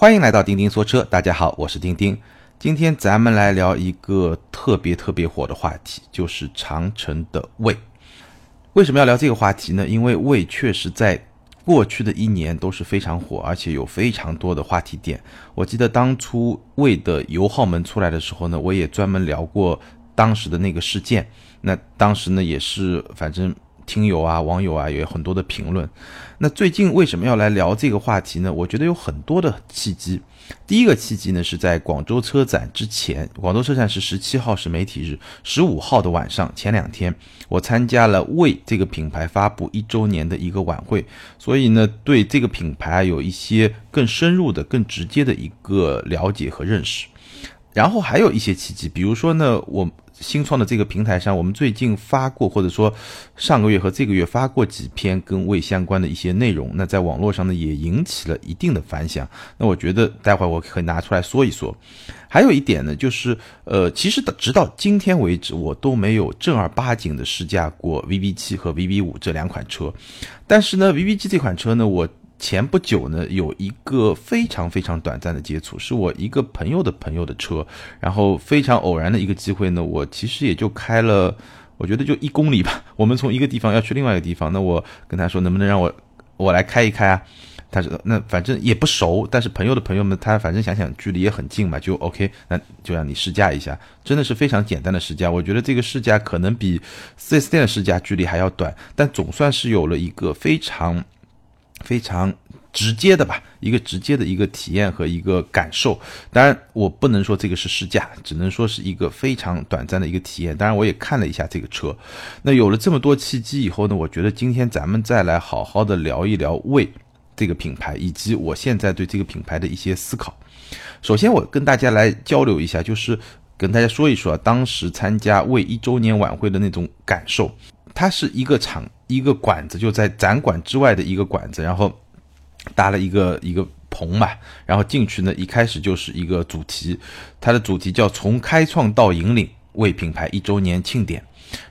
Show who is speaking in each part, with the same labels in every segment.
Speaker 1: 欢迎来到钉钉说车，大家好，我是钉钉。今天咱们来聊一个特别特别火的话题，就是长城的魏。为什么要聊这个话题呢？因为魏确实在过去的一年都是非常火，而且有非常多的话题点。我记得当初魏的油耗门出来的时候呢，我也专门聊过当时的那个事件。那当时呢，也是反正。听友啊，网友啊，也有很多的评论。那最近为什么要来聊这个话题呢？我觉得有很多的契机。第一个契机呢，是在广州车展之前，广州车展是十七号是媒体日，十五号的晚上，前两天我参加了为这个品牌发布一周年的一个晚会，所以呢，对这个品牌有一些更深入的、更直接的一个了解和认识。然后还有一些契机，比如说呢，我。新创的这个平台上，我们最近发过，或者说上个月和这个月发过几篇跟胃相关的一些内容，那在网络上呢也引起了一定的反响。那我觉得待会儿我可以拿出来说一说。还有一点呢，就是呃，其实直到今天为止，我都没有正儿八经的试驾过 VV 七和 VV 五这两款车。但是呢，VV 七这款车呢，我。前不久呢，有一个非常非常短暂的接触，是我一个朋友的朋友的车，然后非常偶然的一个机会呢，我其实也就开了，我觉得就一公里吧。我们从一个地方要去另外一个地方，那我跟他说能不能让我我来开一开啊？他说那反正也不熟，但是朋友的朋友们他反正想想距离也很近嘛，就 OK，那就让你试驾一下，真的是非常简单的试驾。我觉得这个试驾可能比 4S 店的试驾距离还要短，但总算是有了一个非常。非常直接的吧，一个直接的一个体验和一个感受。当然，我不能说这个是试驾，只能说是一个非常短暂的一个体验。当然，我也看了一下这个车。那有了这么多契机以后呢，我觉得今天咱们再来好好的聊一聊魏这个品牌，以及我现在对这个品牌的一些思考。首先，我跟大家来交流一下，就是跟大家说一说当时参加魏一周年晚会的那种感受。它是一个场。一个馆子就在展馆之外的一个馆子，然后搭了一个一个棚嘛，然后进去呢，一开始就是一个主题，它的主题叫从开创到引领，为品牌一周年庆典。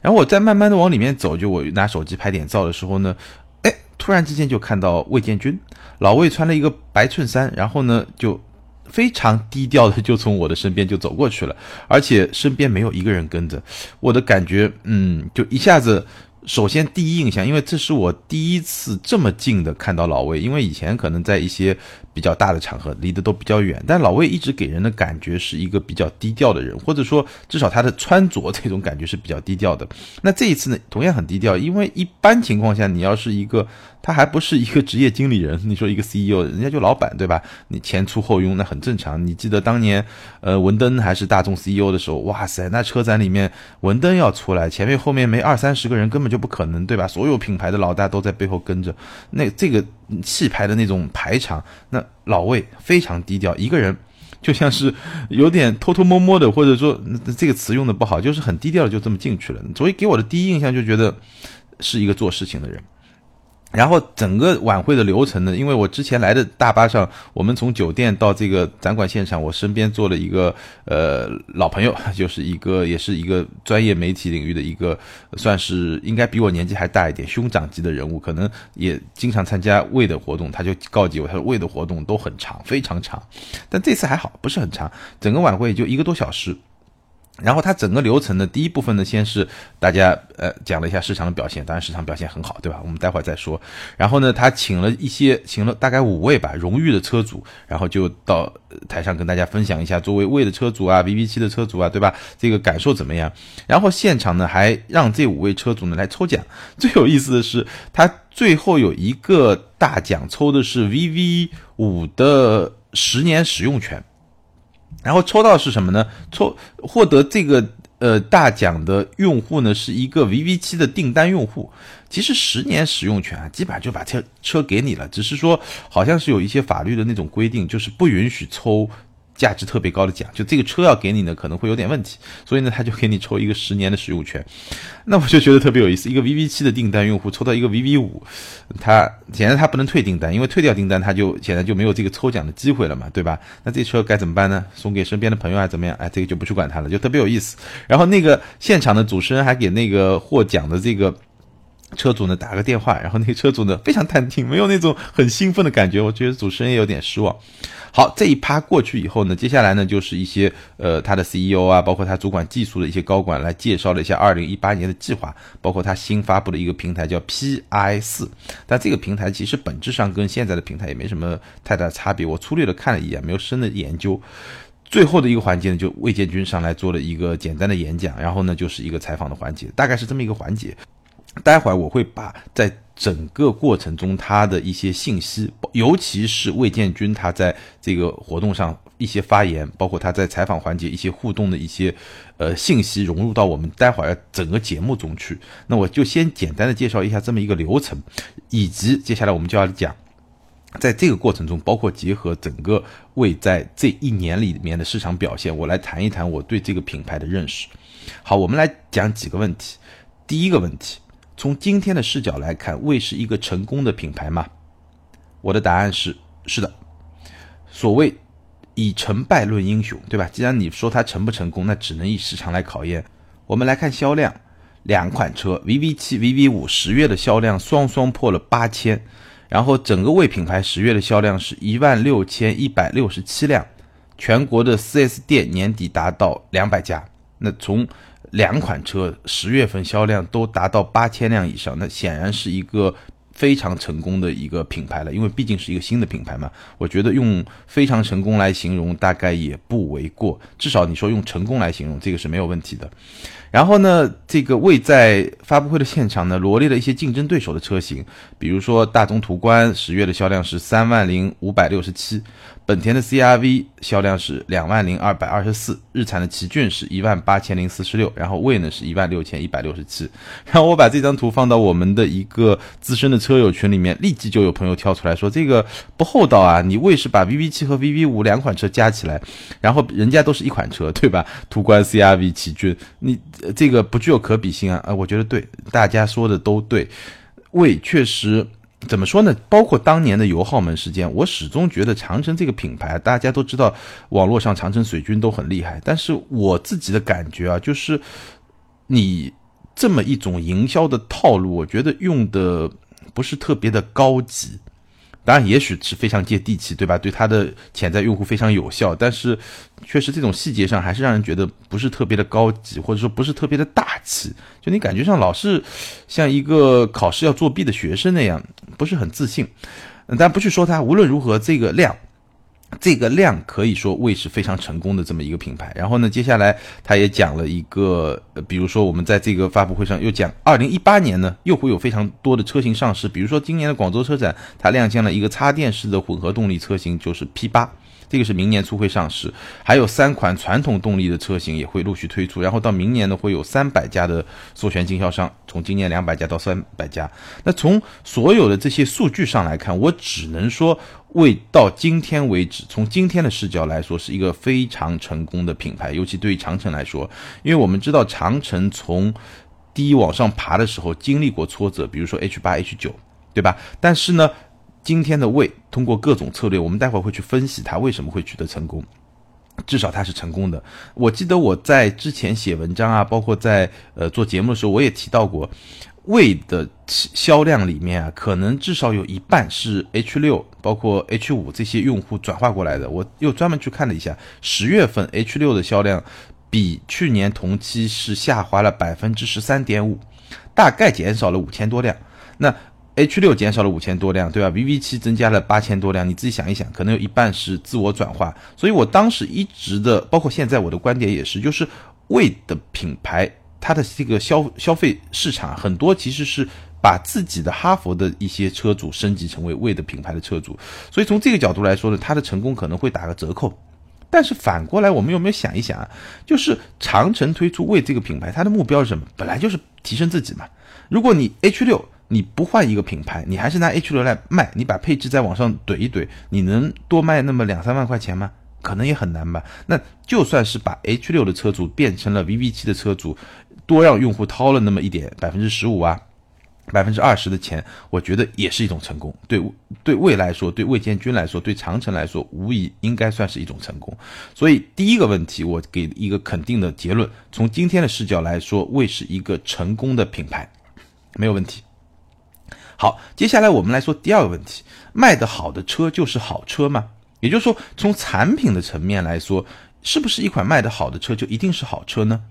Speaker 1: 然后我再慢慢的往里面走，就我拿手机拍点照的时候呢，哎，突然之间就看到魏建军，老魏穿了一个白衬衫，然后呢就非常低调的就从我的身边就走过去了，而且身边没有一个人跟着，我的感觉，嗯，就一下子。首先，第一印象，因为这是我第一次这么近的看到老魏，因为以前可能在一些比较大的场合离得都比较远，但老魏一直给人的感觉是一个比较低调的人，或者说至少他的穿着这种感觉是比较低调的。那这一次呢，同样很低调，因为一般情况下，你要是一个他还不是一个职业经理人，你说一个 CEO，人家就老板对吧？你前出后拥那很正常。你记得当年呃文登还是大众 CEO 的时候，哇塞，那车展里面文登要出来，前面后面没二三十个人根本就。不可能对吧？所有品牌的老大都在背后跟着，那这个气派的那种排场，那老魏非常低调，一个人就像是有点偷偷摸摸的，或者说这个词用的不好，就是很低调的就这么进去了。所以给我的第一印象就觉得是一个做事情的人。然后整个晚会的流程呢，因为我之前来的大巴上，我们从酒店到这个展馆现场，我身边坐了一个呃老朋友，就是一个也是一个专业媒体领域的一个，算是应该比我年纪还大一点，兄长级的人物，可能也经常参加魏的活动，他就告诫我，他说魏的活动都很长，非常长，但这次还好，不是很长，整个晚会也就一个多小时。然后它整个流程的第一部分呢，先是大家呃讲了一下市场的表现，当然市场表现很好，对吧？我们待会儿再说。然后呢，他请了一些，请了大概五位吧，荣誉的车主，然后就到台上跟大家分享一下，作为魏的车主啊，VV 七的车主啊，对吧？这个感受怎么样？然后现场呢，还让这五位车主呢来抽奖。最有意思的是，他最后有一个大奖，抽的是 VV 五的十年使用权。然后抽到是什么呢？抽获得这个呃大奖的用户呢，是一个 VV 七的订单用户。其实十年使用权啊，基本上就把车车给你了，只是说好像是有一些法律的那种规定，就是不允许抽。价值特别高的奖，就这个车要给你呢，可能会有点问题，所以呢，他就给你抽一个十年的使用权。那我就觉得特别有意思，一个 VV 七的订单用户抽到一个 VV 五，他显然他不能退订单，因为退掉订单，他就显然就没有这个抽奖的机会了嘛，对吧？那这车该怎么办呢？送给身边的朋友还是怎么样？哎，这个就不去管他了，就特别有意思。然后那个现场的主持人还给那个获奖的这个。车主呢打个电话，然后那个车主呢非常淡定，没有那种很兴奋的感觉，我觉得主持人也有点失望。好，这一趴过去以后呢，接下来呢就是一些呃他的 CEO 啊，包括他主管技术的一些高管来介绍了一下二零一八年的计划，包括他新发布的一个平台叫 Pi 四，但这个平台其实本质上跟现在的平台也没什么太大差别，我粗略的看了一眼，没有深的研究。最后的一个环节呢，就魏建军上来做了一个简单的演讲，然后呢就是一个采访的环节，大概是这么一个环节。待会儿我会把在整个过程中他的一些信息，尤其是魏建军他在这个活动上一些发言，包括他在采访环节一些互动的一些呃信息融入到我们待会儿整个节目中去。那我就先简单的介绍一下这么一个流程，以及接下来我们就要讲，在这个过程中，包括结合整个魏在这一年里面的市场表现，我来谈一谈我对这个品牌的认识。好，我们来讲几个问题。第一个问题。从今天的视角来看，魏是一个成功的品牌吗？我的答案是是的。所谓以成败论英雄，对吧？既然你说它成不成功，那只能以市场来考验。我们来看销量，两款车 VV 七、VV 五十月的销量双双破了八千，然后整个魏品牌十月的销量是一万六千一百六十七辆，全国的 4S 店年底达到两百家。那从两款车十月份销量都达到八千辆以上，那显然是一个非常成功的一个品牌了。因为毕竟是一个新的品牌嘛，我觉得用非常成功来形容大概也不为过。至少你说用成功来形容，这个是没有问题的。然后呢，这个未在发布会的现场呢，罗列了一些竞争对手的车型，比如说大众途观十月的销量是三万零五百六十七。本田的 CRV 销量是两万零二百二十四，日产的奇骏是一万八千零四十六，然后魏呢是一万六千一百六十七。然后我把这张图放到我们的一个资深的车友群里面，立即就有朋友跳出来说这个不厚道啊！你魏是把 VV 七和 VV 五两款车加起来，然后人家都是一款车，对吧？途观、CRV、奇骏，你这个不具有可比性啊！啊，我觉得对，大家说的都对，魏确实。怎么说呢？包括当年的油耗门事件，我始终觉得长城这个品牌，大家都知道，网络上长城水军都很厉害。但是我自己的感觉啊，就是你这么一种营销的套路，我觉得用的不是特别的高级。当然，也许是非常接地气，对吧？对它的潜在用户非常有效，但是确实这种细节上还是让人觉得不是特别的高级，或者说不是特别的大气。就你感觉上老是像一个考试要作弊的学生那样，不是很自信。但不去说它，无论如何，这个量。这个量可以说魏是非常成功的这么一个品牌。然后呢，接下来他也讲了一个，比如说我们在这个发布会上又讲，二零一八年呢又会有非常多的车型上市。比如说今年的广州车展，它亮相了一个插电式的混合动力车型，就是 P 八。这个是明年初会上市，还有三款传统动力的车型也会陆续推出，然后到明年呢会有三百家的授权经销商，从今年两百家到三百家。那从所有的这些数据上来看，我只能说，为到今天为止，从今天的视角来说，是一个非常成功的品牌。尤其对于长城来说，因为我们知道长城从低往上爬的时候经历过挫折，比如说 H 八、H 九，对吧？但是呢。今天的魏通过各种策略，我们待会儿会去分析它为什么会取得成功，至少它是成功的。我记得我在之前写文章啊，包括在呃做节目的时候，我也提到过，魏的销量里面啊，可能至少有一半是 H 六，包括 H 五这些用户转化过来的。我又专门去看了一下，十月份 H 六的销量比去年同期是下滑了百分之十三点五，大概减少了五千多辆。那 H 六减少了五千多辆，对吧？VV 七增加了八千多辆，你自己想一想，可能有一半是自我转化。所以我当时一直的，包括现在我的观点也是，就是魏的品牌，它的这个消消费市场很多其实是把自己的哈佛的一些车主升级成为魏的品牌的车主。所以从这个角度来说呢，它的成功可能会打个折扣。但是反过来，我们有没有想一想啊？就是长城推出魏这个品牌，它的目标是什么？本来就是提升自己嘛。如果你 H 六。你不换一个品牌，你还是拿 H 六来卖，你把配置再往上怼一怼，你能多卖那么两三万块钱吗？可能也很难吧。那就算是把 H 六的车主变成了 VV 七的车主，多让用户掏了那么一点百分之十五啊，百分之二十的钱，我觉得也是一种成功。对对魏来说，对魏建军来说，对长城来说，无疑应该算是一种成功。所以第一个问题，我给一个肯定的结论：从今天的视角来说，魏是一个成功的品牌，没有问题。好，接下来我们来说第二个问题：卖得好的车就是好车吗？也就是说，从产品的层面来说，是不是一款卖得好的车就一定是好车呢？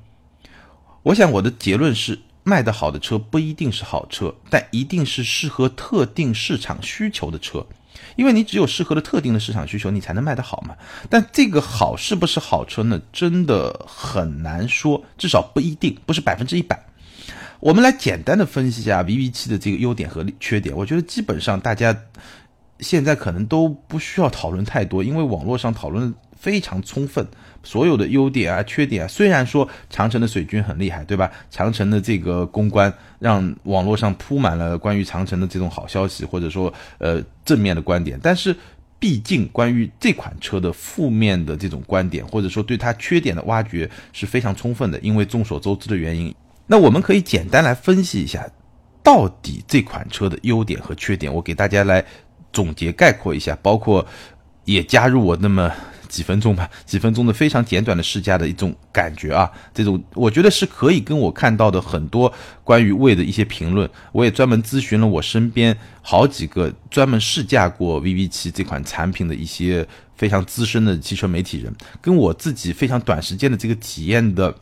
Speaker 1: 我想我的结论是，卖得好的车不一定是好车，但一定是适合特定市场需求的车。因为你只有适合了特定的市场需求，你才能卖得好嘛。但这个好是不是好车呢？真的很难说，至少不一定，不是百分之一百。我们来简单的分析一下 VV7 的这个优点和缺点。我觉得基本上大家现在可能都不需要讨论太多，因为网络上讨论非常充分。所有的优点啊、缺点啊，虽然说长城的水军很厉害，对吧？长城的这个公关让网络上铺满了关于长城的这种好消息，或者说呃正面的观点，但是毕竟关于这款车的负面的这种观点，或者说对它缺点的挖掘是非常充分的，因为众所周知的原因。那我们可以简单来分析一下，到底这款车的优点和缺点，我给大家来总结概括一下，包括也加入我那么。几分钟吧，几分钟的非常简短的试驾的一种感觉啊，这种我觉得是可以跟我看到的很多关于魏的一些评论，我也专门咨询了我身边好几个专门试驾过 VV7 这款产品的一些非常资深的汽车媒体人，跟我自己非常短时间的这个体验的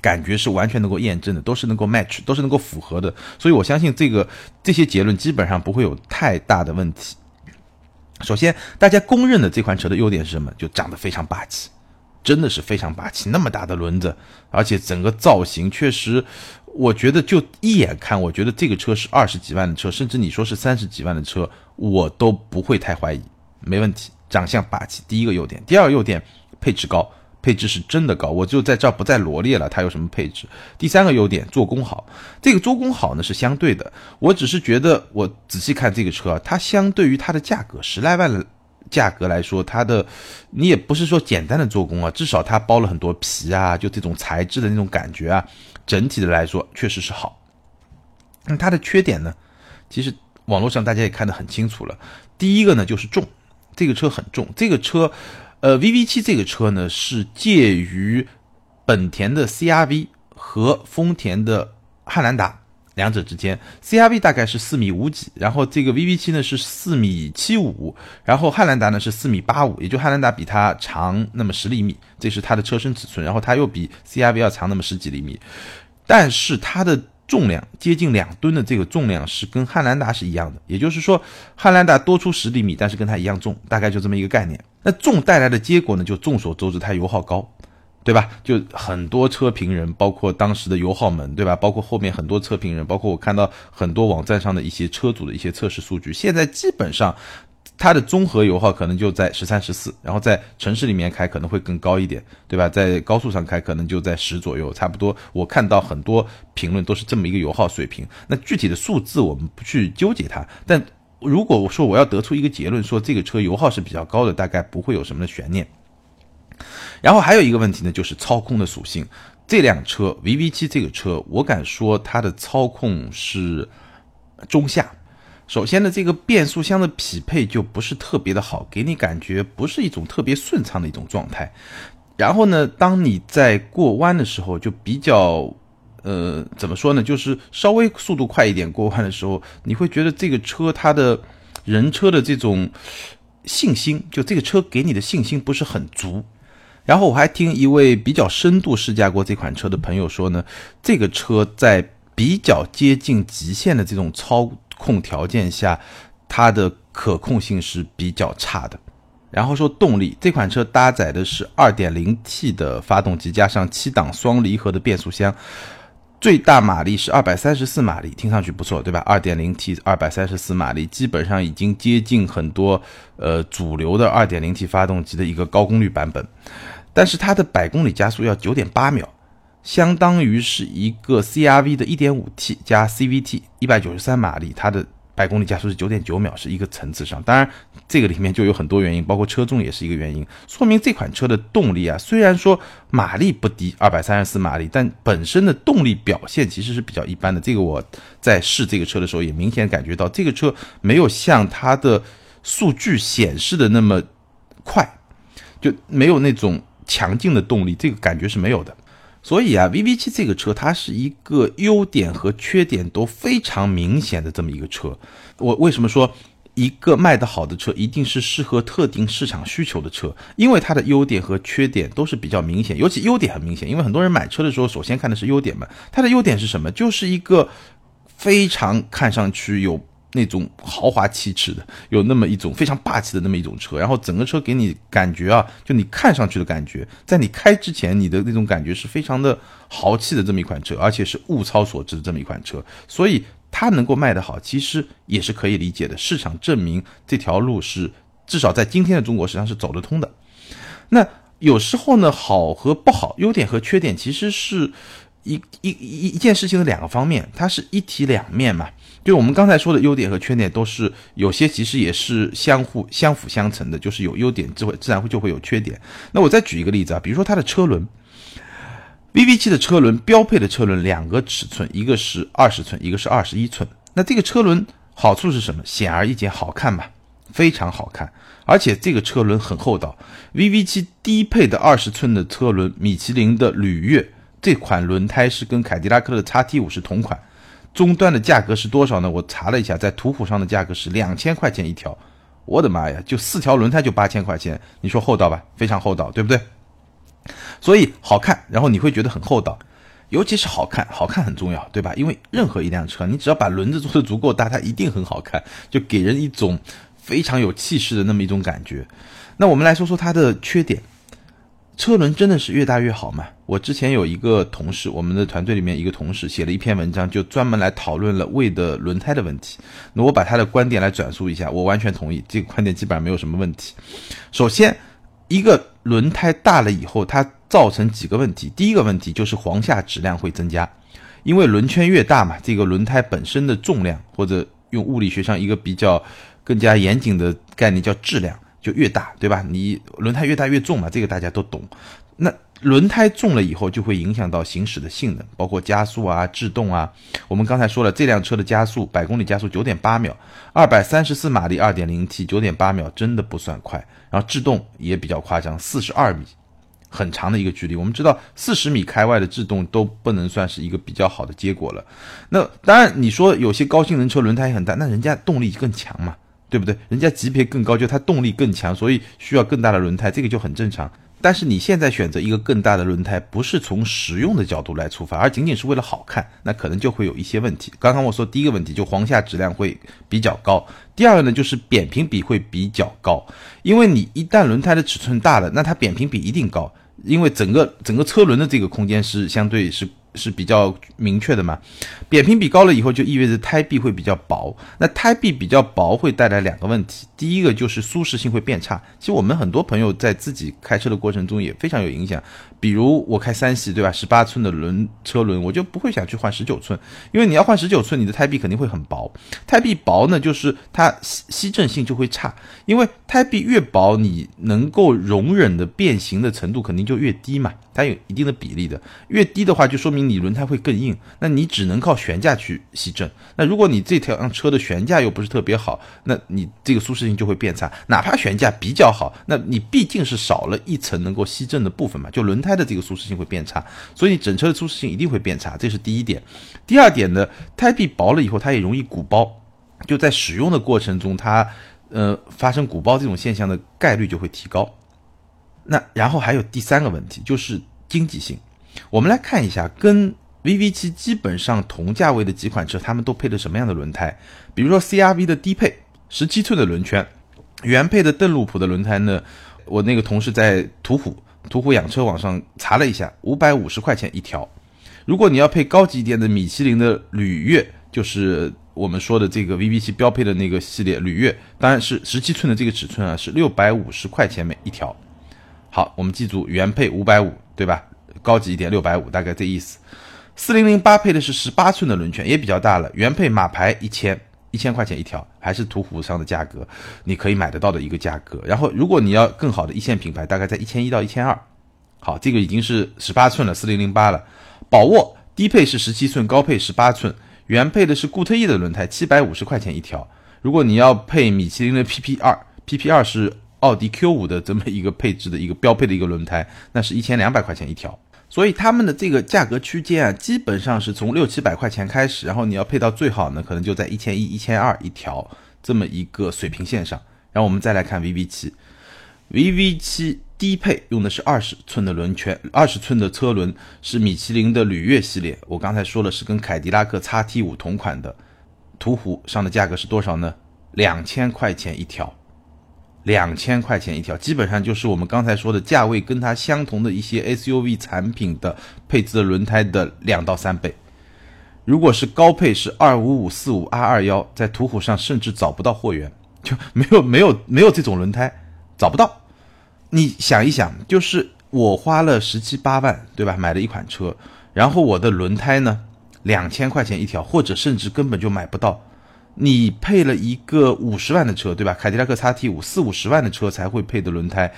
Speaker 1: 感觉是完全能够验证的，都是能够 match，都是能够符合的，所以我相信这个这些结论基本上不会有太大的问题。首先，大家公认的这款车的优点是什么？就长得非常霸气，真的是非常霸气。那么大的轮子，而且整个造型确实，我觉得就一眼看，我觉得这个车是二十几万的车，甚至你说是三十几万的车，我都不会太怀疑，没问题。长相霸气，第一个优点。第二个优点，配置高。配置是真的高，我就在这儿不再罗列了。它有什么配置？第三个优点，做工好。这个做工好呢是相对的，我只是觉得我仔细看这个车，它相对于它的价格十来万的价格来说，它的你也不是说简单的做工啊，至少它包了很多皮啊，就这种材质的那种感觉啊，整体的来说确实是好。那它的缺点呢？其实网络上大家也看得很清楚了。第一个呢就是重，这个车很重，这个车。呃，VV7 这个车呢是介于本田的 CRV 和丰田的汉兰达两者之间。CRV 大概是四米五几，然后这个 VV7 呢是四米七五，然后汉兰达呢是四米八五，也就汉兰达比它长那么十厘米，这是它的车身尺寸，然后它又比 CRV 要长那么十几厘米，但是它的。重量接近两吨的这个重量是跟汉兰达是一样的，也就是说汉兰达多出十厘米，但是跟它一样重，大概就这么一个概念。那重带来的结果呢，就众所周知，它油耗高，对吧？就很多车评人，包括当时的油耗门，对吧？包括后面很多车评人，包括我看到很多网站上的一些车主的一些测试数据，现在基本上。它的综合油耗可能就在十三、十四，然后在城市里面开可能会更高一点，对吧？在高速上开可能就在十左右，差不多。我看到很多评论都是这么一个油耗水平。那具体的数字我们不去纠结它，但如果我说我要得出一个结论，说这个车油耗是比较高的，大概不会有什么的悬念。然后还有一个问题呢，就是操控的属性。这辆车 VV7 这个车，我敢说它的操控是中下。首先呢，这个变速箱的匹配就不是特别的好，给你感觉不是一种特别顺畅的一种状态。然后呢，当你在过弯的时候，就比较，呃，怎么说呢，就是稍微速度快一点过弯的时候，你会觉得这个车它的人车的这种信心，就这个车给你的信心不是很足。然后我还听一位比较深度试驾过这款车的朋友说呢，这个车在比较接近极限的这种操。控条件下，它的可控性是比较差的。然后说动力，这款车搭载的是 2.0T 的发动机，加上七档双离合的变速箱，最大马力是二百三十四马力，听上去不错，对吧二点零 T 二百三十四马力，基本上已经接近很多呃主流的二点零 T 发动机的一个高功率版本。但是它的百公里加速要九点八秒。相当于是一个 CRV 的一点五 T 加 CVT，一百九十三马力，它的百公里加速是九点九秒，是一个层次上。当然，这个里面就有很多原因，包括车重也是一个原因，说明这款车的动力啊，虽然说马力不低，二百三十四马力，但本身的动力表现其实是比较一般的。这个我在试这个车的时候也明显感觉到，这个车没有像它的数据显示的那么快，就没有那种强劲的动力，这个感觉是没有的。所以啊，VV 七这个车它是一个优点和缺点都非常明显的这么一个车。我为什么说一个卖得好的车一定是适合特定市场需求的车？因为它的优点和缺点都是比较明显，尤其优点很明显。因为很多人买车的时候，首先看的是优点嘛。它的优点是什么？就是一个非常看上去有。那种豪华气质的，有那么一种非常霸气的那么一种车，然后整个车给你感觉啊，就你看上去的感觉，在你开之前，你的那种感觉是非常的豪气的这么一款车，而且是物超所值的这么一款车，所以它能够卖得好，其实也是可以理解的。市场证明这条路是至少在今天的中国实际上是走得通的。那有时候呢，好和不好，优点和缺点，其实是一一一一件事情的两个方面，它是一体两面嘛。就我们刚才说的优点和缺点，都是有些其实也是相互相辅相成的，就是有优点就会自然会就会有缺点。那我再举一个例子啊，比如说它的车轮，VV7 的车轮标配的车轮两个尺寸，一个是二十寸，一个是二十一寸。那这个车轮好处是什么？显而易见，好看嘛？非常好看，而且这个车轮很厚道。VV7 低配的二十寸的车轮，米其林的履悦这款轮胎是跟凯迪拉克的 XT5 是同款。终端的价格是多少呢？我查了一下，在途虎上的价格是两千块钱一条。我的妈呀，就四条轮胎就八千块钱，你说厚道吧？非常厚道，对不对？所以好看，然后你会觉得很厚道，尤其是好看，好看很重要，对吧？因为任何一辆车，你只要把轮子做的足够大，它一定很好看，就给人一种非常有气势的那么一种感觉。那我们来说说它的缺点。车轮真的是越大越好吗？我之前有一个同事，我们的团队里面一个同事写了一篇文章，就专门来讨论了魏的轮胎的问题。那我把他的观点来转述一下，我完全同意，这个观点基本上没有什么问题。首先，一个轮胎大了以后，它造成几个问题。第一个问题就是簧下质量会增加，因为轮圈越大嘛，这个轮胎本身的重量，或者用物理学上一个比较更加严谨的概念叫质量。就越大，对吧？你轮胎越大越重嘛，这个大家都懂。那轮胎重了以后，就会影响到行驶的性能，包括加速啊、制动啊。我们刚才说了，这辆车的加速，百公里加速九点八秒，二百三十四马力，二点零 T，九点八秒真的不算快。然后制动也比较夸张，四十二米，很长的一个距离。我们知道，四十米开外的制动都不能算是一个比较好的结果了。那当然，你说有些高性能车轮胎很大，那人家动力更强嘛。对不对？人家级别更高，就它动力更强，所以需要更大的轮胎，这个就很正常。但是你现在选择一个更大的轮胎，不是从实用的角度来出发，而仅仅是为了好看，那可能就会有一些问题。刚刚我说第一个问题就簧下质量会比较高，第二个呢就是扁平比会比较高，因为你一旦轮胎的尺寸大了，那它扁平比一定高，因为整个整个车轮的这个空间是相对是。是比较明确的嘛，扁平比高了以后，就意味着胎壁会比较薄。那胎壁比较薄会带来两个问题，第一个就是舒适性会变差。其实我们很多朋友在自己开车的过程中也非常有影响。比如我开三系，对吧？十八寸的轮车轮，我就不会想去换十九寸，因为你要换十九寸，你的胎壁肯定会很薄。胎壁薄呢，就是它吸吸震性就会差，因为胎壁越薄，你能够容忍的变形的程度肯定就越低嘛，它有一定的比例的。越低的话，就说明你轮胎会更硬，那你只能靠悬架去吸震。那如果你这条车的悬架又不是特别好，那你这个舒适性就会变差。哪怕悬架比较好，那你毕竟是少了一层能够吸震的部分嘛，就轮胎。的这个舒适性会变差，所以整车的舒适性一定会变差，这是第一点。第二点呢，胎壁薄了以后，它也容易鼓包，就在使用的过程中，它呃发生鼓包这种现象的概率就会提高。那然后还有第三个问题，就是经济性。我们来看一下，跟 VV7 基本上同价位的几款车，他们都配的什么样的轮胎？比如说 CRV 的低配十七寸的轮圈，原配的邓禄普的轮胎呢？我那个同事在途虎。途虎养车网上查了一下，五百五十块钱一条。如果你要配高级一点的米其林的铝悦，就是我们说的这个 VV7 标配的那个系列铝悦，当然是十七寸的这个尺寸啊，是六百五十块钱每一条。好，我们记住原配五百五，对吧？高级一点六百五，大概这意思。四零零八配的是十八寸的轮圈，也比较大了，原配马牌一千。一千块钱一条，还是途虎上的价格，你可以买得到的一个价格。然后，如果你要更好的一线品牌，大概在一千一到一千二。好，这个已经是十八寸了，四零零八了。宝沃低配是十七寸，高配十八寸，原配的是固特异的轮胎，七百五十块钱一条。如果你要配米其林的 PP 二，PP 二是奥迪 Q 五的这么一个配置的一个标配的一个轮胎，那是一千两百块钱一条。所以他们的这个价格区间啊，基本上是从六七百块钱开始，然后你要配到最好呢，可能就在一千一、一千二一条这么一个水平线上。然后我们再来看 VV 七，VV 七低配用的是二十寸的轮圈，二十寸的车轮是米其林的旅悦系列。我刚才说了是跟凯迪拉克 XT 五同款的，途虎上的价格是多少呢？两千块钱一条。两千块钱一条，基本上就是我们刚才说的价位跟它相同的一些 SUV 产品的配置的轮胎的两到三倍。如果是高配是二五五四五 R 二幺，在途虎上甚至找不到货源，就没有没有没有这种轮胎，找不到。你想一想，就是我花了十七八万，对吧？买了一款车，然后我的轮胎呢，两千块钱一条，或者甚至根本就买不到。你配了一个五十万的车，对吧？凯迪拉克 XT 五四五十万的车才会配的轮胎。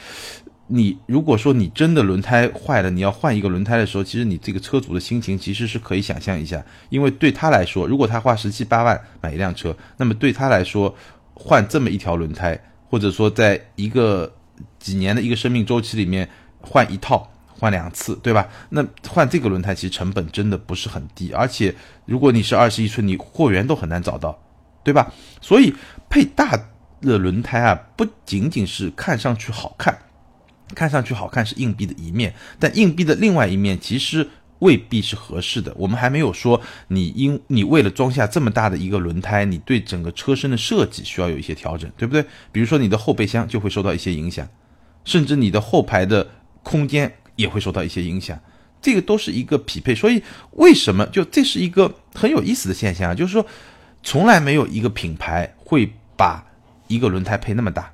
Speaker 1: 你如果说你真的轮胎坏了，你要换一个轮胎的时候，其实你这个车主的心情其实是可以想象一下，因为对他来说，如果他花十七八万买一辆车，那么对他来说换这么一条轮胎，或者说在一个几年的一个生命周期里面换一套、换两次，对吧？那换这个轮胎其实成本真的不是很低，而且如果你是二十一寸，你货源都很难找到。对吧？所以配大的轮胎啊，不仅仅是看上去好看，看上去好看是硬币的一面，但硬币的另外一面其实未必是合适的。我们还没有说你因你为了装下这么大的一个轮胎，你对整个车身的设计需要有一些调整，对不对？比如说你的后备箱就会受到一些影响，甚至你的后排的空间也会受到一些影响，这个都是一个匹配。所以为什么就这是一个很有意思的现象啊？就是说。从来没有一个品牌会把一个轮胎配那么大。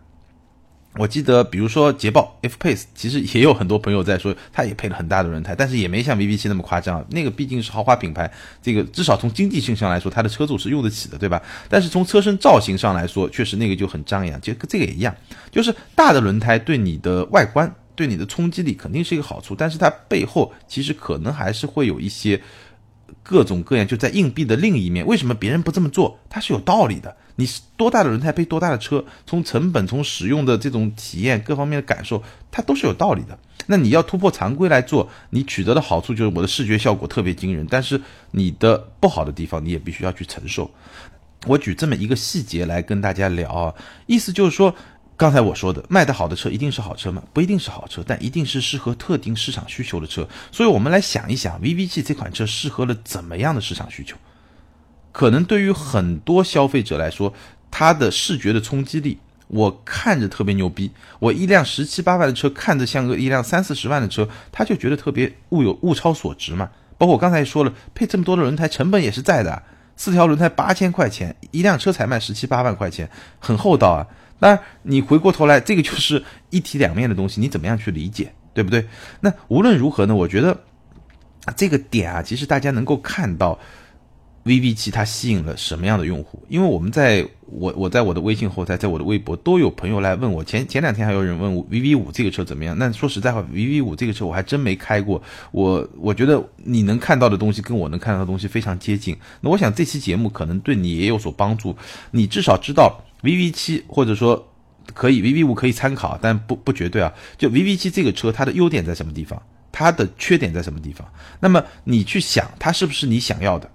Speaker 1: 我记得，比如说捷豹 F Pace，其实也有很多朋友在说，它也配了很大的轮胎，但是也没像 VV 七那么夸张。那个毕竟是豪华品牌，这个至少从经济性上来说，它的车主是用得起的，对吧？但是从车身造型上来说，确实那个就很张扬。就跟这个也一样，就是大的轮胎对你的外观、对你的冲击力肯定是一个好处，但是它背后其实可能还是会有一些。各种各样就在硬币的另一面，为什么别人不这么做？它是有道理的。你多大的轮胎配多大的车，从成本、从使用的这种体验各方面的感受，它都是有道理的。那你要突破常规来做，你取得的好处就是我的视觉效果特别惊人，但是你的不好的地方你也必须要去承受。我举这么一个细节来跟大家聊啊，意思就是说。刚才我说的，卖得好的车一定是好车吗？不一定是好车，但一定是适合特定市场需求的车。所以，我们来想一想，V V G 这款车适合了怎么样的市场需求？可能对于很多消费者来说，它的视觉的冲击力，我看着特别牛逼。我一辆十七八万的车，看着像个一辆三四十万的车，他就觉得特别物有物超所值嘛。包括我刚才也说了，配这么多的轮胎，成本也是在的。四条轮胎八千块钱，一辆车才卖十七八万块钱，很厚道啊。那你回过头来，这个就是一体两面的东西，你怎么样去理解，对不对？那无论如何呢，我觉得这个点啊，其实大家能够看到，VV 七它吸引了什么样的用户？因为我们在我我在我的微信后台，在我的微博都有朋友来问我，前前两天还有人问我 VV 五这个车怎么样？那说实在话，VV 五这个车我还真没开过，我我觉得你能看到的东西跟我能看到的东西非常接近。那我想这期节目可能对你也有所帮助，你至少知道。VV 七或者说可以，VV 五可以参考，但不不绝对啊。就 VV 七这个车，它的优点在什么地方？它的缺点在什么地方？那么你去想，它是不是你想要的？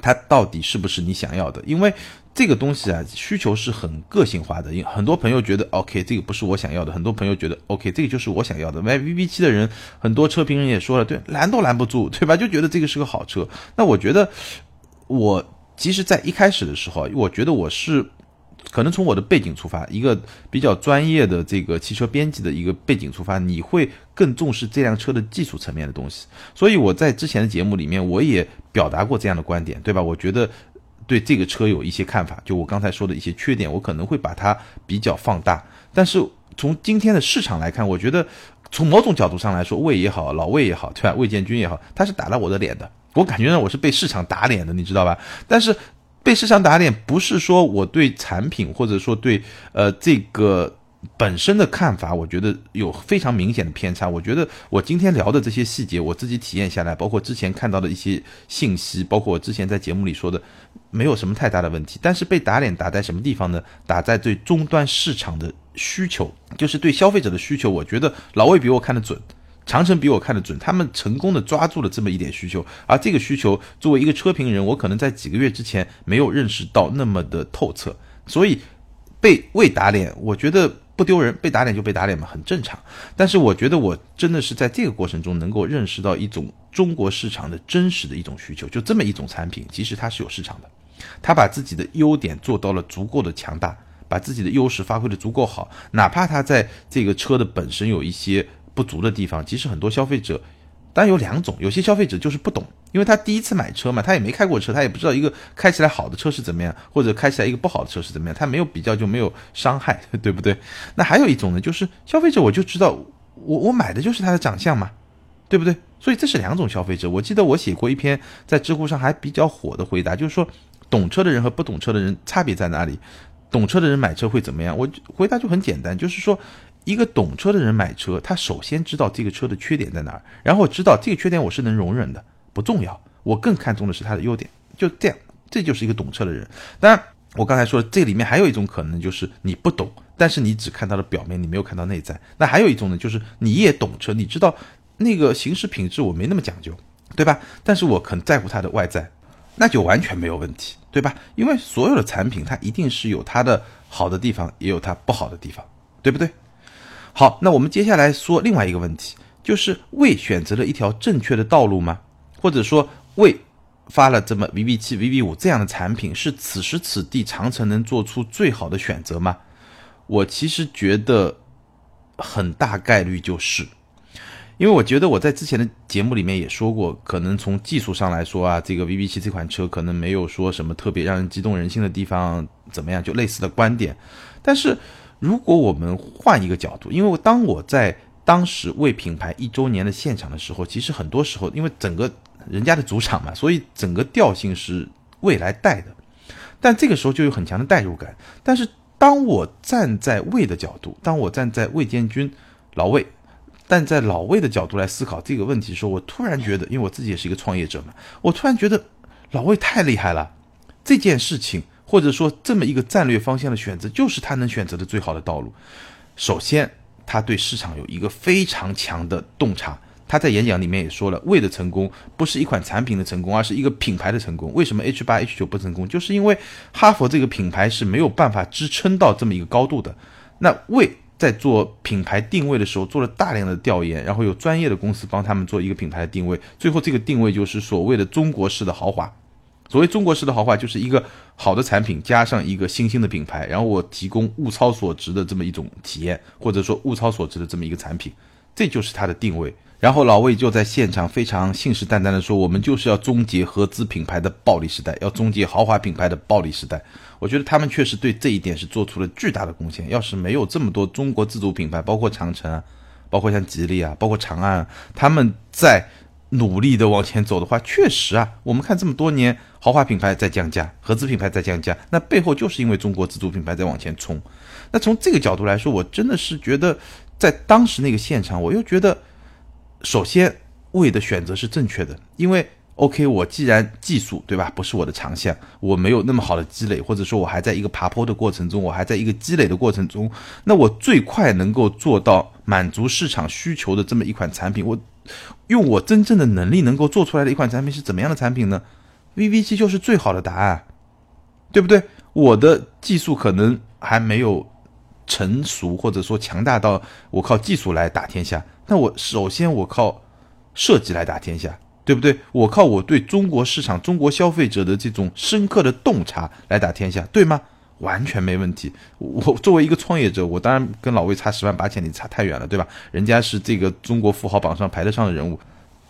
Speaker 1: 它到底是不是你想要的？因为这个东西啊，需求是很个性化的。因很多朋友觉得 OK，这个不是我想要的；很多朋友觉得 OK，这个就是我想要的。买 VV 七的人，很多车评人也说了，对，拦都拦不住，对吧？就觉得这个是个好车。那我觉得，我其实，在一开始的时候，我觉得我是。可能从我的背景出发，一个比较专业的这个汽车编辑的一个背景出发，你会更重视这辆车的技术层面的东西。所以我在之前的节目里面，我也表达过这样的观点，对吧？我觉得对这个车有一些看法，就我刚才说的一些缺点，我可能会把它比较放大。但是从今天的市场来看，我觉得从某种角度上来说，魏也好，老魏也好，对吧？魏建军也好，他是打了我的脸的。我感觉呢，我是被市场打脸的，你知道吧？但是。被市场打脸，不是说我对产品或者说对呃这个本身的看法，我觉得有非常明显的偏差。我觉得我今天聊的这些细节，我自己体验下来，包括之前看到的一些信息，包括我之前在节目里说的，没有什么太大的问题。但是被打脸打在什么地方呢？打在对终端市场的需求，就是对消费者的需求。我觉得老魏比我看得准。长城比我看得准，他们成功的抓住了这么一点需求，而这个需求作为一个车评人，我可能在几个月之前没有认识到那么的透彻，所以被未打脸，我觉得不丢人，被打脸就被打脸嘛，很正常。但是我觉得我真的是在这个过程中能够认识到一种中国市场的真实的一种需求，就这么一种产品，其实它是有市场的，它把自己的优点做到了足够的强大，把自己的优势发挥的足够好，哪怕它在这个车的本身有一些。不足的地方，其实很多消费者，当然有两种，有些消费者就是不懂，因为他第一次买车嘛，他也没开过车，他也不知道一个开起来好的车是怎么样，或者开起来一个不好的车是怎么样，他没有比较就没有伤害，对不对？那还有一种呢，就是消费者我就知道，我我买的就是他的长相嘛，对不对？所以这是两种消费者。我记得我写过一篇在知乎上还比较火的回答，就是说懂车的人和不懂车的人差别在哪里？懂车的人买车会怎么样？我回答就很简单，就是说。一个懂车的人买车，他首先知道这个车的缺点在哪儿，然后知道这个缺点我是能容忍的，不重要。我更看重的是它的优点，就这样，这就是一个懂车的人。当然，我刚才说这里面还有一种可能，就是你不懂，但是你只看到了表面，你没有看到内在。那还有一种呢，就是你也懂车，你知道那个行驶品质我没那么讲究，对吧？但是我很在乎它的外在，那就完全没有问题，对吧？因为所有的产品它一定是有它的好的地方，也有它不好的地方，对不对？好，那我们接下来说另外一个问题，就是魏选择了一条正确的道路吗？或者说魏发了这么 VV 七、VV 五这样的产品，是此时此地长城能做出最好的选择吗？我其实觉得很大概率就是，因为我觉得我在之前的节目里面也说过，可能从技术上来说啊，这个 VV 七这款车可能没有说什么特别让人激动人心的地方，怎么样，就类似的观点，但是。如果我们换一个角度，因为当我在当时为品牌一周年的现场的时候，其实很多时候，因为整个人家的主场嘛，所以整个调性是未来带的，但这个时候就有很强的代入感。但是当我站在魏的角度，当我站在魏建军老魏，但在老魏的角度来思考这个问题的时候，我突然觉得，因为我自己也是一个创业者嘛，我突然觉得老魏太厉害了，这件事情。或者说，这么一个战略方向的选择，就是他能选择的最好的道路。首先，他对市场有一个非常强的洞察。他在演讲里面也说了，魏的成功不是一款产品的成功，而是一个品牌的成功。为什么 H 八、H 九不成功？就是因为哈佛这个品牌是没有办法支撑到这么一个高度的。那魏在做品牌定位的时候，做了大量的调研，然后有专业的公司帮他们做一个品牌的定位，最后这个定位就是所谓的中国式的豪华。所谓中国式的豪华，就是一个好的产品加上一个新兴的品牌，然后我提供物超所值的这么一种体验，或者说物超所值的这么一个产品，这就是它的定位。然后老魏就在现场非常信誓旦旦地说：“我们就是要终结合资品牌的暴利时代，要终结豪华品牌的暴利时代。”我觉得他们确实对这一点是做出了巨大的贡献。要是没有这么多中国自主品牌，包括长城啊，包括像吉利啊，包括长安，他们在。努力的往前走的话，确实啊，我们看这么多年，豪华品牌在降价，合资品牌在降价，那背后就是因为中国自主品牌在往前冲。那从这个角度来说，我真的是觉得，在当时那个现场，我又觉得，首先魏的选择是正确的，因为 OK，我既然技术对吧，不是我的长项，我没有那么好的积累，或者说我还在一个爬坡的过程中，我还在一个积累的过程中，那我最快能够做到满足市场需求的这么一款产品，我。用我真正的能力能够做出来的一款产品是怎么样的产品呢？VV 七就是最好的答案，对不对？我的技术可能还没有成熟，或者说强大到我靠技术来打天下。那我首先我靠设计来打天下，对不对？我靠我对中国市场、中国消费者的这种深刻的洞察来打天下，对吗？完全没问题。我作为一个创业者，我当然跟老魏差十万八千里，差太远了，对吧？人家是这个中国富豪榜上排得上的人物，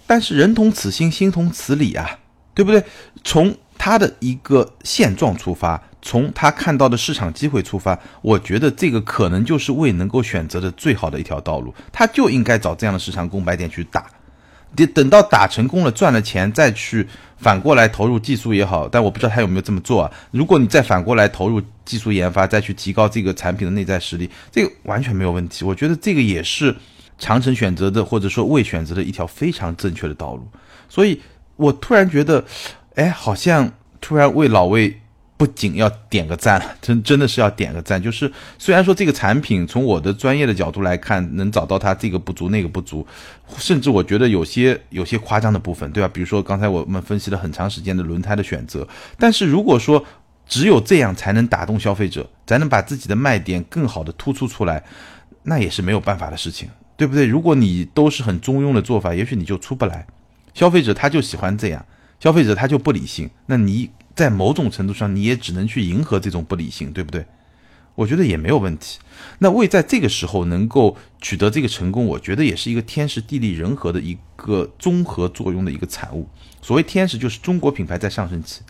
Speaker 1: 但是人同此心，心同此理啊，对不对？从他的一个现状出发，从他看到的市场机会出发，我觉得这个可能就是魏能够选择的最好的一条道路，他就应该找这样的市场空白点去打。等等到打成功了，赚了钱再去反过来投入技术也好，但我不知道他有没有这么做啊。如果你再反过来投入技术研发，再去提高这个产品的内在实力，这个完全没有问题。我觉得这个也是长城选择的，或者说未选择的一条非常正确的道路。所以我突然觉得，哎，好像突然为老魏不仅要点个赞了，真真的是要点个赞。就是虽然说这个产品从我的专业的角度来看，能找到它这个不足那个不足，甚至我觉得有些有些夸张的部分，对吧？比如说刚才我们分析了很长时间的轮胎的选择，但是如果说只有这样才能打动消费者，才能把自己的卖点更好的突出出来，那也是没有办法的事情，对不对？如果你都是很中庸的做法，也许你就出不来。消费者他就喜欢这样，消费者他就不理性，那你。在某种程度上，你也只能去迎合这种不理性，对不对？我觉得也没有问题。那为在这个时候能够取得这个成功，我觉得也是一个天时地利人和的一个综合作用的一个产物。所谓天时，就是中国品牌在上升期，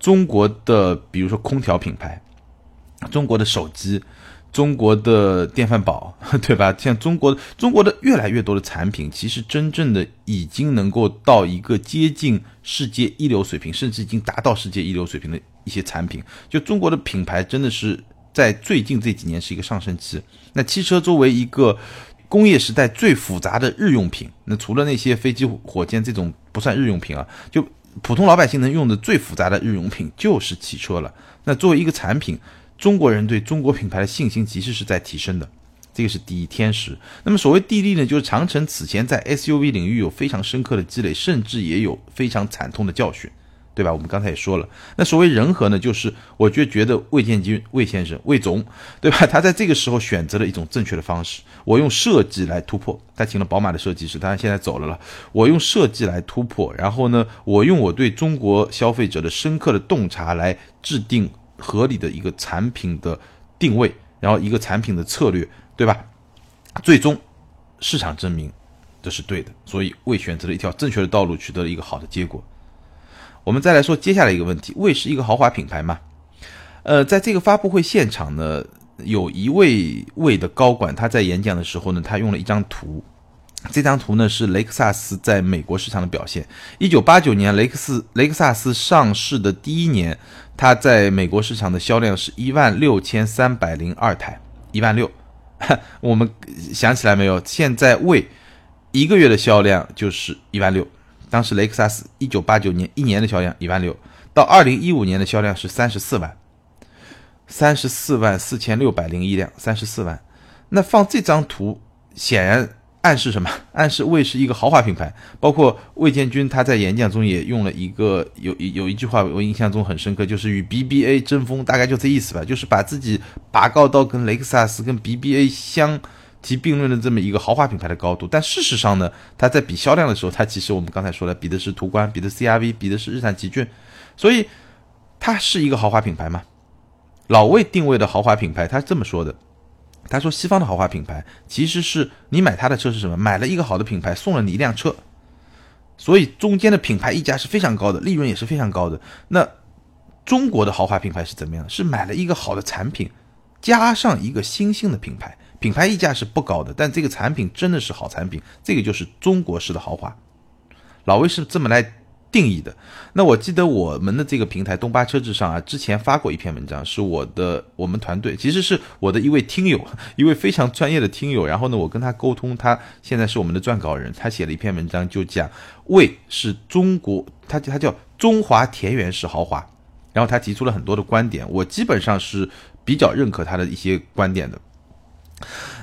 Speaker 1: 中国的比如说空调品牌，中国的手机。中国的电饭煲，对吧？像中国中国的越来越多的产品，其实真正的已经能够到一个接近世界一流水平，甚至已经达到世界一流水平的一些产品。就中国的品牌，真的是在最近这几年是一个上升期。那汽车作为一个工业时代最复杂的日用品，那除了那些飞机、火箭这种不算日用品啊，就普通老百姓能用的最复杂的日用品就是汽车了。那作为一个产品。中国人对中国品牌的信心其实是在提升的，这个是第一天时。那么所谓地利呢，就是长城此前在 SUV 领域有非常深刻的积累，甚至也有非常惨痛的教训，对吧？我们刚才也说了。那所谓人和呢，就是我就觉得魏建军魏先生魏总，对吧？他在这个时候选择了一种正确的方式，我用设计来突破。他请了宝马的设计师，当然现在走了了。我用设计来突破，然后呢，我用我对中国消费者的深刻的洞察来制定。合理的一个产品的定位，然后一个产品的策略，对吧？最终市场证明这是对的，所以魏选择了一条正确的道路，取得了一个好的结果。我们再来说接下来一个问题：魏是一个豪华品牌吗？呃，在这个发布会现场呢，有一位魏的高管，他在演讲的时候呢，他用了一张图。这张图呢是雷克萨斯在美国市场的表现。一九八九年雷克斯雷克萨斯上市的第一年，它在美国市场的销量是一万六千三百零二台，一万六。我们想起来没有？现在为一个月的销量就是一万六。当时雷克萨斯一九八九年一年的销量一万六，到二零一五年的销量是三十四万，三十四万四千六百零一辆，三十四万。那放这张图，显然。暗示什么？暗示魏是一个豪华品牌。包括魏建军他在演讲中也用了一个有有一句话，我印象中很深刻，就是与 BBA 争锋，大概就这意思吧，就是把自己拔高到跟雷克萨斯、跟 BBA 相提并论的这么一个豪华品牌的高度。但事实上呢，他在比销量的时候，他其实我们刚才说了，比的是途观，比的 CRV，比的是日产奇骏，所以它是一个豪华品牌嘛？老魏定位的豪华品牌，他这么说的。他说：“西方的豪华品牌其实是你买他的车是什么？买了一个好的品牌，送了你一辆车，所以中间的品牌溢价是非常高的，利润也是非常高的。那中国的豪华品牌是怎么样？是买了一个好的产品，加上一个新兴的品牌，品牌溢价是不高的，但这个产品真的是好产品，这个就是中国式的豪华。老魏是这么来。”定义的，那我记得我们的这个平台东巴车志上啊，之前发过一篇文章，是我的我们团队，其实是我的一位听友，一位非常专业的听友。然后呢，我跟他沟通，他现在是我们的撰稿人，他写了一篇文章，就讲魏是中国，他他叫中华田园式豪华。然后他提出了很多的观点，我基本上是比较认可他的一些观点的。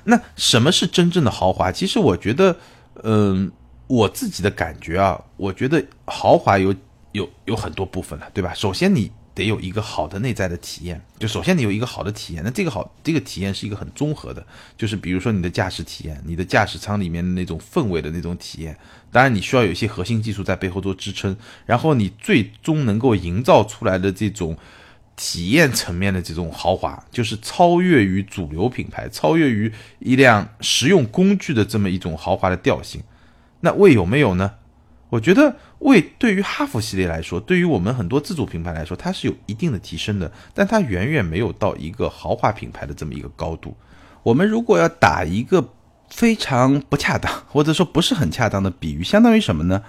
Speaker 1: 那什么是真正的豪华？其实我觉得，嗯。我自己的感觉啊，我觉得豪华有有有很多部分了，对吧？首先你得有一个好的内在的体验，就首先你有一个好的体验，那这个好这个体验是一个很综合的，就是比如说你的驾驶体验，你的驾驶舱里面的那种氛围的那种体验，当然你需要有一些核心技术在背后做支撑，然后你最终能够营造出来的这种体验层面的这种豪华，就是超越于主流品牌，超越于一辆实用工具的这么一种豪华的调性。那魏有没有呢？我觉得魏对于哈弗系列来说，对于我们很多自主品牌来说，它是有一定的提升的，但它远远没有到一个豪华品牌的这么一个高度。我们如果要打一个非常不恰当或者说不是很恰当的比喻，相当于什么呢？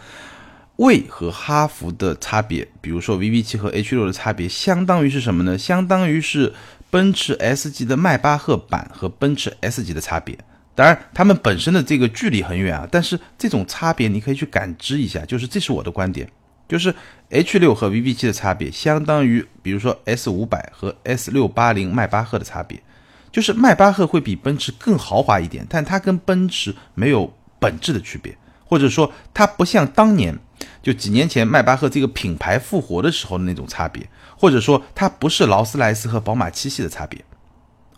Speaker 1: 魏和哈弗的差别，比如说 VV 七和 H 六的差别，相当于是什么呢？相当于是奔驰 S 级的迈巴赫版和奔驰 S 级的差别。当然，他们本身的这个距离很远啊，但是这种差别你可以去感知一下，就是这是我的观点，就是 H 六和 vv 七的差别，相当于比如说 S 五百和 S 六八零迈巴赫的差别。就是迈巴赫会比奔驰更豪华一点，但它跟奔驰没有本质的区别，或者说它不像当年就几年前迈巴赫这个品牌复活的时候的那种差别，或者说它不是劳斯莱斯和宝马七系的差别。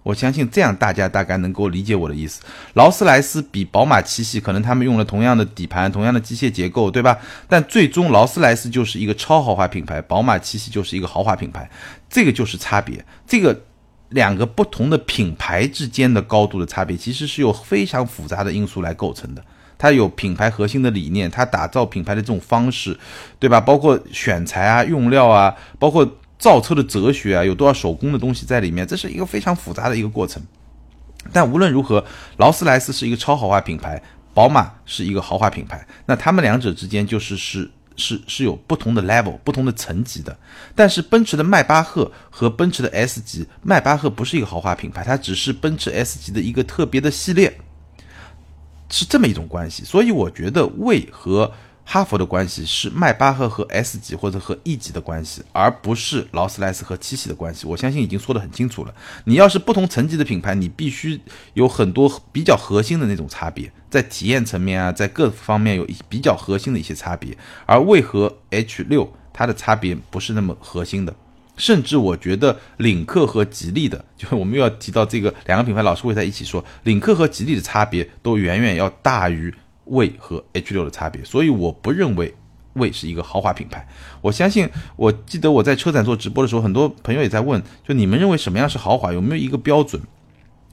Speaker 1: 我相信这样大家大概能够理解我的意思。劳斯莱斯比宝马七系可能他们用了同样的底盘、同样的机械结构，对吧？但最终劳斯莱斯就是一个超豪华品牌，宝马七系就是一个豪华品牌，这个就是差别。这个。两个不同的品牌之间的高度的差别，其实是由非常复杂的因素来构成的。它有品牌核心的理念，它打造品牌的这种方式，对吧？包括选材啊、用料啊，包括造车的哲学啊，有多少手工的东西在里面，这是一个非常复杂的一个过程。但无论如何，劳斯莱斯是一个超豪华品牌，宝马是一个豪华品牌，那他们两者之间就是是。是是有不同的 level、不同的层级的，但是奔驰的迈巴赫和奔驰的 S 级，迈巴赫不是一个豪华品牌，它只是奔驰 S 级的一个特别的系列，是这么一种关系。所以我觉得魏和。哈佛的关系是迈巴赫和 S 级或者和 E 级的关系，而不是劳斯莱斯和七系的关系。我相信已经说得很清楚了。你要是不同层级的品牌，你必须有很多比较核心的那种差别，在体验层面啊，在各方面有比较核心的一些差别。而为何 H 六它的差别不是那么核心的？甚至我觉得领克和吉利的，就是我们又要提到这个两个品牌，老是会在一起说，领克和吉利的差别都远远要大于。魏和 H 六的差别，所以我不认为魏是一个豪华品牌。我相信，我记得我在车展做直播的时候，很多朋友也在问，就你们认为什么样是豪华，有没有一个标准？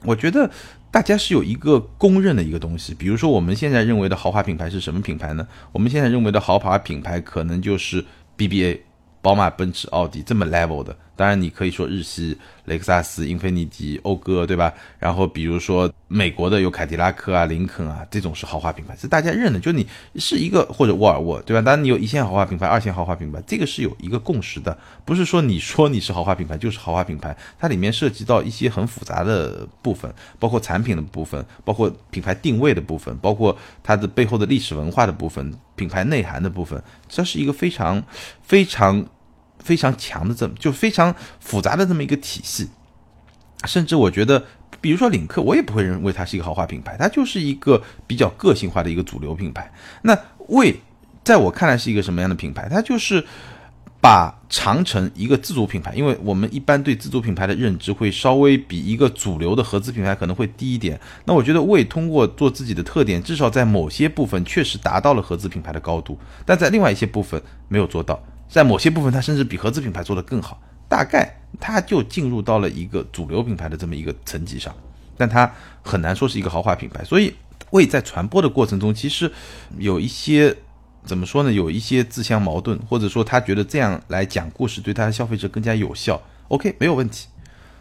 Speaker 1: 我觉得大家是有一个公认的一个东西，比如说我们现在认为的豪华品牌是什么品牌呢？我们现在认为的豪华品牌可能就是 BBA。宝马、奔驰、奥迪这么 level 的，当然你可以说日系、雷克萨斯、英菲尼迪、讴歌，对吧？然后比如说美国的有凯迪拉克啊、林肯啊，这种是豪华品牌，是大家认的。就你是一个或者沃尔沃，对吧？当然你有一线豪华品牌、二线豪华品牌，这个是有一个共识的，不是说你说你是豪华品牌就是豪华品牌，它里面涉及到一些很复杂的部分，包括产品的部分，包括品牌定位的部分，包括它的背后的历史文化的部分。品牌内涵的部分，这是一个非常、非常、非常强的这么就非常复杂的这么一个体系。甚至我觉得，比如说领克，我也不会认为它是一个豪华品牌，它就是一个比较个性化的一个主流品牌。那魏，在我看来是一个什么样的品牌？它就是。把长城一个自主品牌，因为我们一般对自主品牌的认知会稍微比一个主流的合资品牌可能会低一点。那我觉得魏通过做自己的特点，至少在某些部分确实达到了合资品牌的高度，但在另外一些部分没有做到。在某些部分，它甚至比合资品牌做得更好。大概它就进入到了一个主流品牌的这么一个层级上，但它很难说是一个豪华品牌。所以为在传播的过程中，其实有一些。怎么说呢？有一些自相矛盾，或者说他觉得这样来讲故事对他的消费者更加有效。OK，没有问题。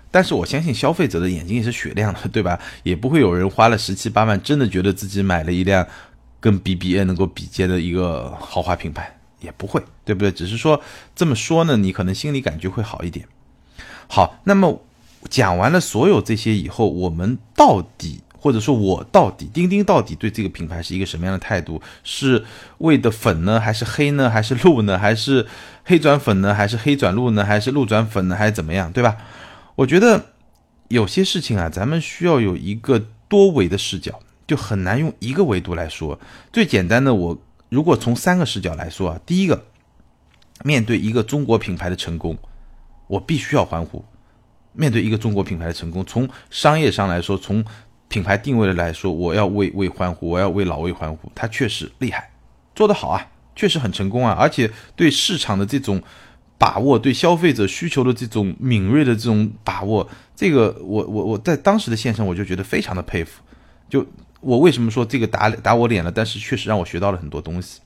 Speaker 1: 但是我相信消费者的眼睛也是雪亮的，对吧？也不会有人花了十七八万，真的觉得自己买了一辆跟 BBA 能够比肩的一个豪华品牌，也不会，对不对？只是说这么说呢，你可能心里感觉会好一点。好，那么讲完了所有这些以后，我们到底？或者说我到底钉钉到底对这个品牌是一个什么样的态度？是为的粉呢，还是黑呢，还是路呢，还是黑转粉呢，还是黑转路呢，还是路转粉呢，还是怎么样，对吧？我觉得有些事情啊，咱们需要有一个多维的视角，就很难用一个维度来说。最简单的，我如果从三个视角来说啊，第一个，面对一个中国品牌的成功，我必须要欢呼。面对一个中国品牌的成功，从商业上来说，从品牌定位的来说，我要为为欢呼，我要为老魏欢呼，他确实厉害，做得好啊，确实很成功啊，而且对市场的这种把握，对消费者需求的这种敏锐的这种把握，这个我我我在当时的线上我就觉得非常的佩服。就我为什么说这个打打我脸了，但是确实让我学到了很多东西。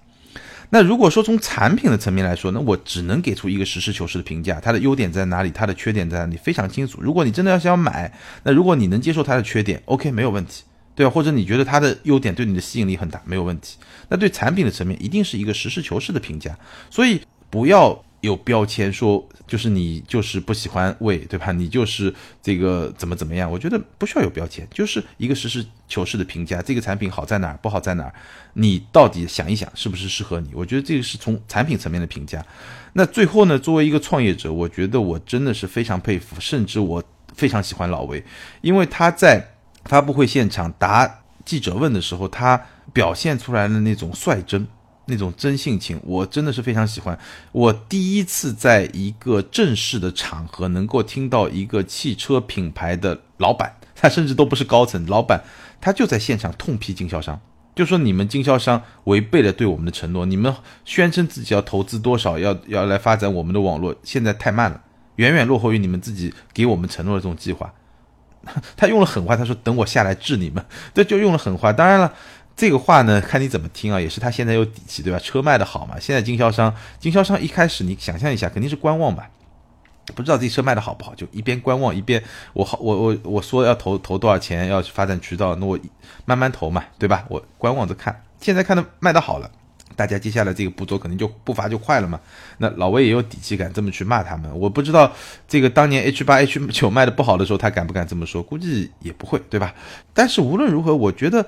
Speaker 1: 那如果说从产品的层面来说，那我只能给出一个实事求是的评价，它的优点在哪里，它的缺点在哪里，非常清楚。如果你真的要想买，那如果你能接受它的缺点，OK，没有问题，对吧？或者你觉得它的优点对你的吸引力很大，没有问题。那对产品的层面，一定是一个实事求是的评价。所以不要有标签说，就是你就是不喜欢魏，对吧？你就是这个怎么怎么样？我觉得不需要有标签，就是一个实事求是的评价，这个产品好在哪儿，不好在哪儿，你到底想一想是不是适合你？我觉得这个是从产品层面的评价。那最后呢，作为一个创业者，我觉得我真的是非常佩服，甚至我非常喜欢老魏，因为他在发布会现场答记者问的时候，他表现出来的那种率真。那种真性情，我真的是非常喜欢。我第一次在一个正式的场合能够听到一个汽车品牌的老板，他甚至都不是高层，老板他就在现场痛批经销商，就说你们经销商违背了对我们的承诺，你们宣称自己要投资多少，要要来发展我们的网络，现在太慢了，远远落后于你们自己给我们承诺的这种计划。他用了狠话，他说等我下来治你们，这就用了狠话。当然了。这个话呢，看你怎么听啊，也是他现在有底气，对吧？车卖的好嘛，现在经销商，经销商一开始你想象一下，肯定是观望吧，不知道这车卖的好不好，就一边观望一边，我好，我我我说要投投多少钱，要去发展渠道，那我慢慢投嘛，对吧？我观望着看，现在看的卖的好了，大家接下来这个步骤肯定就步伐就快了嘛。那老魏也有底气敢这么去骂他们，我不知道这个当年 H 八 H 九卖的不好的时候，他敢不敢这么说？估计也不会，对吧？但是无论如何，我觉得。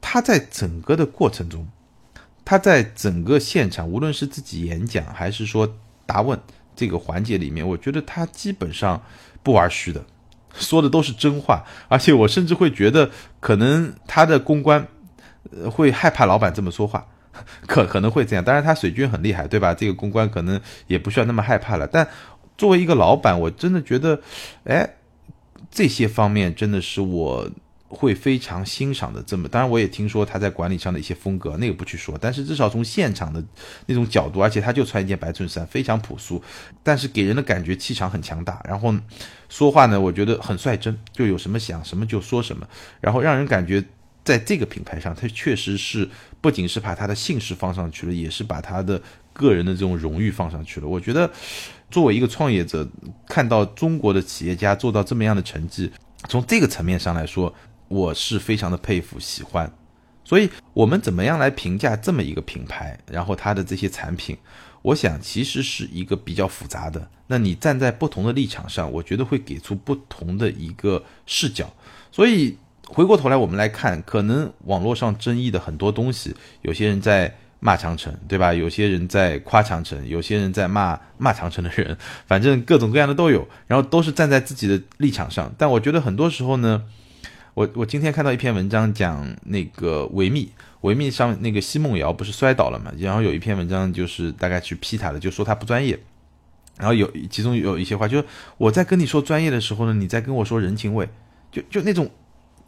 Speaker 1: 他在整个的过程中，他在整个现场，无论是自己演讲还是说答问这个环节里面，我觉得他基本上不玩虚的，说的都是真话。而且我甚至会觉得，可能他的公关呃会害怕老板这么说话，可可能会这样。当然他水军很厉害，对吧？这个公关可能也不需要那么害怕了。但作为一个老板，我真的觉得，哎，这些方面真的是我。会非常欣赏的，这么当然我也听说他在管理上的一些风格，那个不去说，但是至少从现场的那种角度，而且他就穿一件白衬衫，非常朴素，但是给人的感觉气场很强大，然后说话呢，我觉得很率真，就有什么想什么就说什么，然后让人感觉在这个品牌上，他确实是不仅是把他的姓氏放上去了，也是把他的个人的这种荣誉放上去了。我觉得作为一个创业者，看到中国的企业家做到这么样的成绩，从这个层面上来说。我是非常的佩服、喜欢，所以我们怎么样来评价这么一个品牌，然后它的这些产品，我想其实是一个比较复杂的。那你站在不同的立场上，我觉得会给出不同的一个视角。所以回过头来，我们来看，可能网络上争议的很多东西，有些人在骂长城，对吧？有些人在夸长城，有些人在骂骂长城的人，反正各种各样的都有，然后都是站在自己的立场上。但我觉得很多时候呢。我我今天看到一篇文章，讲那个维密，维密上那个奚梦瑶不是摔倒了嘛？然后有一篇文章就是大概去批她的，就说她不专业。然后有其中有一些话，就是我在跟你说专业的时候呢，你在跟我说人情味，就就那种。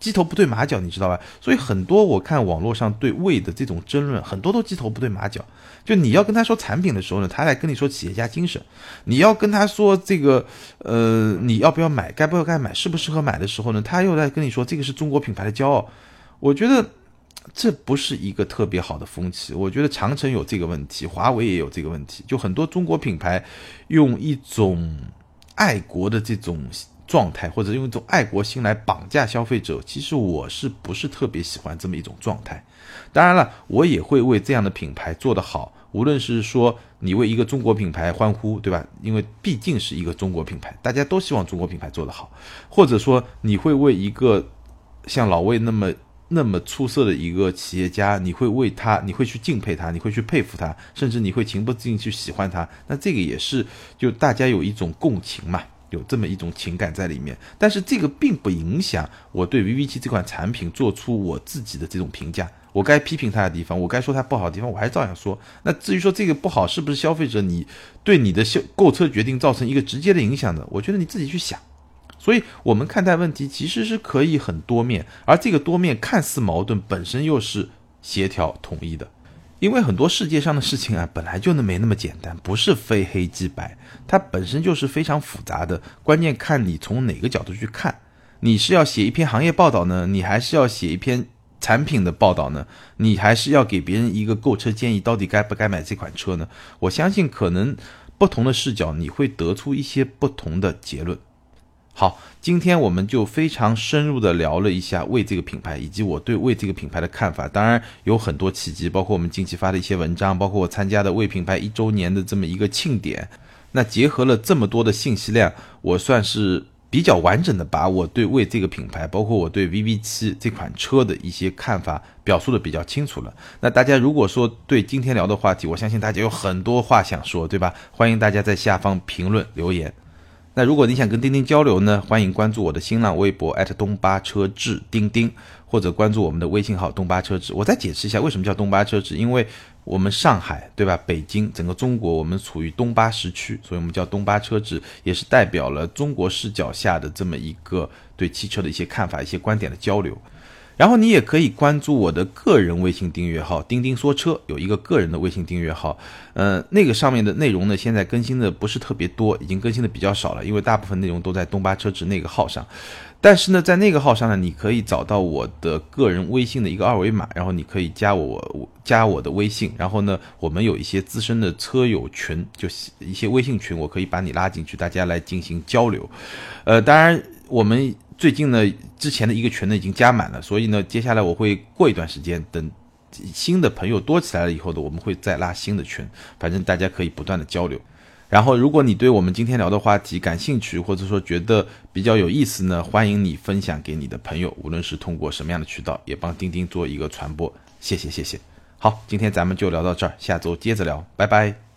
Speaker 1: 鸡头不对马脚，你知道吧？所以很多我看网络上对胃的这种争论，很多都鸡头不对马脚。就你要跟他说产品的时候呢，他来跟你说企业家精神；你要跟他说这个，呃，你要不要买，该不要该买，适不适合买的时候呢，他又在跟你说这个是中国品牌的骄傲。我觉得这不是一个特别好的风气。我觉得长城有这个问题，华为也有这个问题，就很多中国品牌用一种爱国的这种。状态或者用一种爱国心来绑架消费者，其实我是不是特别喜欢这么一种状态？当然了，我也会为这样的品牌做得好。无论是说你为一个中国品牌欢呼，对吧？因为毕竟是一个中国品牌，大家都希望中国品牌做得好。或者说你会为一个像老魏那么那么出色的一个企业家，你会为他，你会去敬佩他，你会去佩服他，甚至你会情不自禁去喜欢他。那这个也是就大家有一种共情嘛。有这么一种情感在里面，但是这个并不影响我对 VV 七这款产品做出我自己的这种评价。我该批评它的地方，我该说它不好的地方，我还是照样说。那至于说这个不好是不是消费者你对你的消购车决定造成一个直接的影响的，我觉得你自己去想。所以，我们看待问题其实是可以很多面，而这个多面看似矛盾，本身又是协调统一的。因为很多世界上的事情啊，本来就没那么简单，不是非黑即白，它本身就是非常复杂的。关键看你从哪个角度去看，你是要写一篇行业报道呢，你还是要写一篇产品的报道呢？你还是要给别人一个购车建议，到底该不该买这款车呢？我相信可能不同的视角，你会得出一些不同的结论。好，今天我们就非常深入的聊了一下魏这个品牌，以及我对魏这个品牌的看法。当然有很多契机，包括我们近期发的一些文章，包括我参加的魏品牌一周年的这么一个庆典。那结合了这么多的信息量，我算是比较完整的把我对魏这个品牌，包括我对 VV 七这款车的一些看法表述的比较清楚了。那大家如果说对今天聊的话题，我相信大家有很多话想说，对吧？欢迎大家在下方评论留言。那如果你想跟钉钉交流呢，欢迎关注我的新浪微博东巴车志钉钉，或者关注我们的微信号东巴车志。我再解释一下为什么叫东巴车志，因为我们上海对吧，北京整个中国我们处于东巴时区，所以我们叫东巴车志，也是代表了中国视角下的这么一个对汽车的一些看法、一些观点的交流。然后你也可以关注我的个人微信订阅号“钉钉说车”，有一个个人的微信订阅号，呃，那个上面的内容呢，现在更新的不是特别多，已经更新的比较少了，因为大部分内容都在东巴车值那个号上。但是呢，在那个号上呢，你可以找到我的个人微信的一个二维码，然后你可以加我加我的微信，然后呢，我们有一些资深的车友群，就一些微信群，我可以把你拉进去，大家来进行交流。呃，当然我们。最近呢，之前的一个群呢已经加满了，所以呢，接下来我会过一段时间，等新的朋友多起来了以后呢，我们会再拉新的群，反正大家可以不断的交流。然后，如果你对我们今天聊的话题感兴趣，或者说觉得比较有意思呢，欢迎你分享给你的朋友，无论是通过什么样的渠道，也帮钉钉做一个传播。谢谢，谢谢。好，今天咱们就聊到这儿，下周接着聊，拜拜。